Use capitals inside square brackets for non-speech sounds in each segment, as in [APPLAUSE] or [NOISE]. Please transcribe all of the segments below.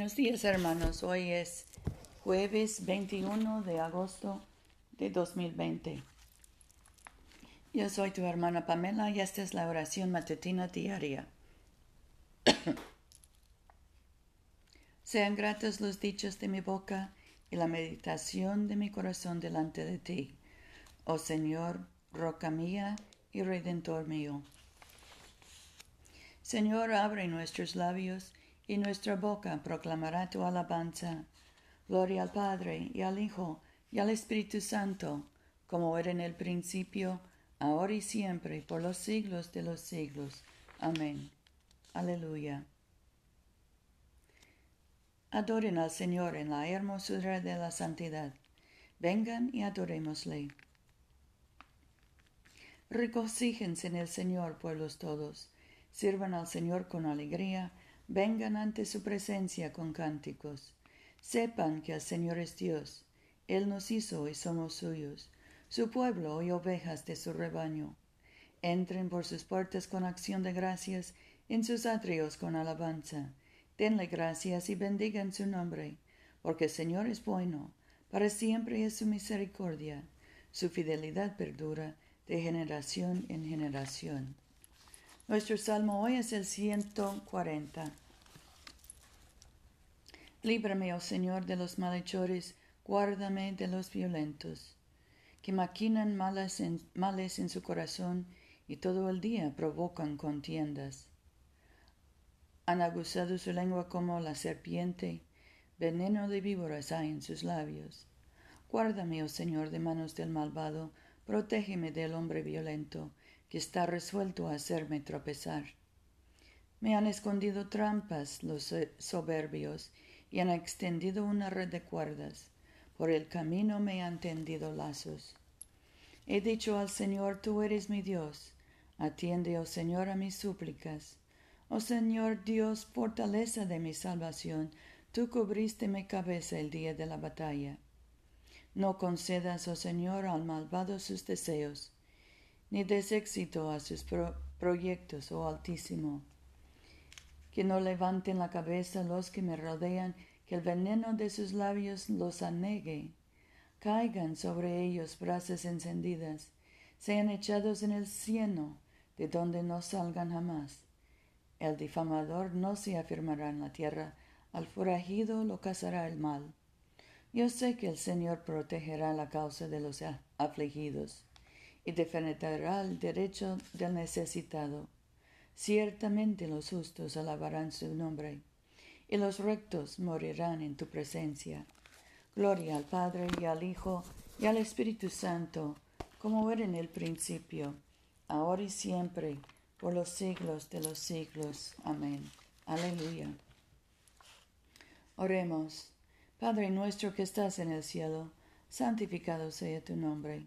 Buenos días hermanos, hoy es jueves 21 de agosto de 2020. Yo soy tu hermana Pamela y esta es la oración matutina diaria. [COUGHS] Sean gratos los dichos de mi boca y la meditación de mi corazón delante de ti, oh Señor, roca mía y redentor mío. Señor, abre nuestros labios y nuestra boca proclamará tu alabanza. Gloria al Padre y al Hijo y al Espíritu Santo, como era en el principio, ahora y siempre, por los siglos de los siglos. Amén. Aleluya. Adoren al Señor en la hermosura de la santidad. Vengan y adorémosle. Regocíjense en el Señor, pueblos todos. Sirvan al Señor con alegría vengan ante su presencia con cánticos. Sepan que el Señor es Dios. Él nos hizo y somos suyos, su pueblo y ovejas de su rebaño. Entren por sus puertas con acción de gracias, en sus atrios con alabanza. Denle gracias y bendigan su nombre, porque el Señor es bueno, para siempre es su misericordia, su fidelidad perdura de generación en generación. Nuestro salmo hoy es el 140. Líbrame, oh Señor, de los malhechores, guárdame de los violentos, que maquinan males en, males en su corazón y todo el día provocan contiendas. Han aguzado su lengua como la serpiente, veneno de víboras hay en sus labios. Guárdame, oh Señor, de manos del malvado, protégeme del hombre violento, que está resuelto a hacerme tropezar. Me han escondido trampas los soberbios y han extendido una red de cuerdas. Por el camino me han tendido lazos. He dicho al Señor, tú eres mi Dios. Atiende, oh Señor, a mis súplicas. Oh Señor Dios, fortaleza de mi salvación, tú cubriste mi cabeza el día de la batalla. No concedas, oh Señor, al malvado sus deseos ni des éxito a sus proyectos, oh Altísimo. Que no levanten la cabeza los que me rodean, que el veneno de sus labios los anegue. Caigan sobre ellos brasas encendidas, sean echados en el cieno, de donde no salgan jamás. El difamador no se afirmará en la tierra, al forajido lo cazará el mal. Yo sé que el Señor protegerá la causa de los afligidos y defenderá el derecho del necesitado. Ciertamente los justos alabarán su nombre, y los rectos morirán en tu presencia. Gloria al Padre y al Hijo y al Espíritu Santo, como era en el principio, ahora y siempre, por los siglos de los siglos. Amén. Aleluya. Oremos. Padre nuestro que estás en el cielo, santificado sea tu nombre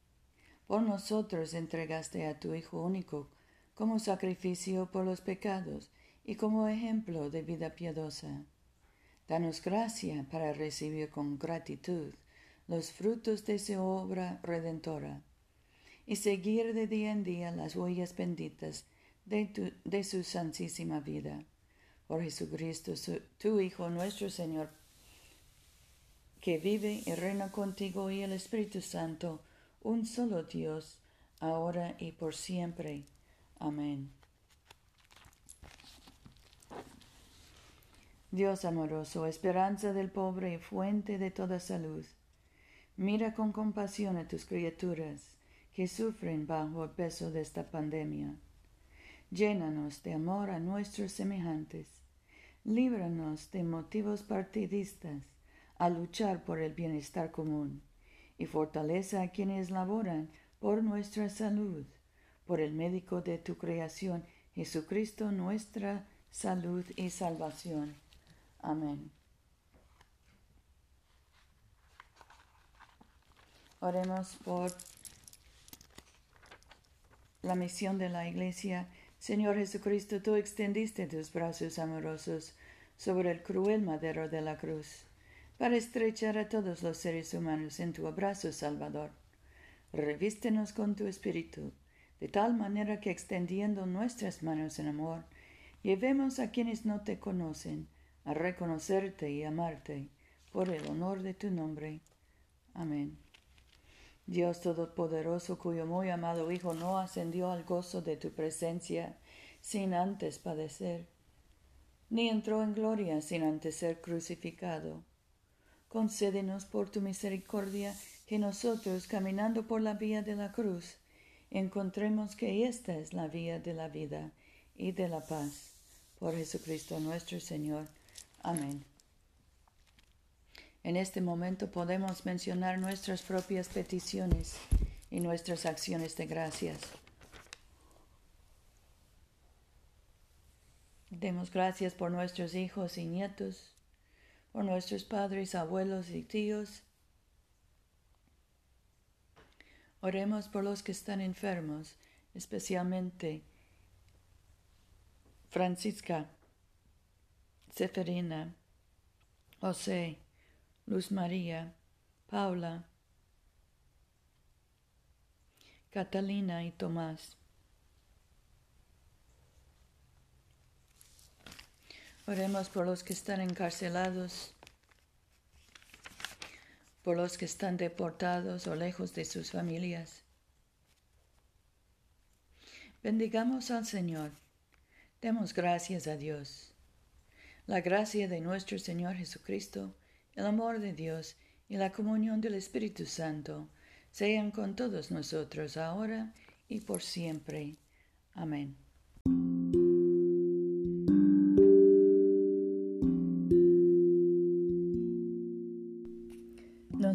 por nosotros entregaste a tu Hijo único como sacrificio por los pecados y como ejemplo de vida piadosa. Danos gracia para recibir con gratitud los frutos de su obra redentora y seguir de día en día las huellas benditas de, su santísima vida. Por Jesucristo, tu Hijo, nuestro Señor, que vive y reina contigo y el Espíritu Santo, un solo Dios, ahora y por siempre. Amén. Dios amoroso, esperanza del pobre y fuente de toda salud, mira con compasión a tus criaturas que sufren bajo el peso de esta pandemia. Llénanos de amor a nuestros semejantes. Líbranos de motivos partidistas a luchar por el bienestar común y fortaleza a quienes laboran por nuestra salud, por el médico de tu creación, Jesucristo nuestra salud y salvación. Amén. Oremos por la misión de la Iglesia. Señor Jesucristo, tú extendiste tus brazos amorosos sobre el cruel madero de la cruz, para estrechar a todos los seres humanos en tu abrazo salvador. Revístenos con tu espíritu, de tal manera que extendiendo nuestras manos en amor, llevemos a quienes no te conocen a reconocerte y amarte por el honor de tu nombre. Amén. Dios Todopoderoso, cuyo muy amado Hijo no ascendió al gozo de tu presencia sin antes padecer, ni entró en gloria sin antes ser crucificado. Concédenos por tu misericordia que nosotros, caminando por la vía de la cruz, encontremos que esta es la vía de la vida y de la paz. Por Jesucristo nuestro Señor. Amén. En este momento podemos mencionar nuestras propias peticiones y nuestras acciones de gracias. Demos gracias por nuestros hijos y nietos, por nuestros padres, abuelos y tíos. Oremos por los que están enfermos, especialmente Francisca, Seferina, José, Luz María, Paula, Catalina y Tomás. Oremos por los que están encarcelados, por los que están deportados o lejos de sus familias. Bendigamos al Señor. Demos gracias a Dios. La gracia de nuestro Señor Jesucristo el amor de Dios y la comunión del Espíritu Santo sean con todos nosotros ahora y por siempre. Amén.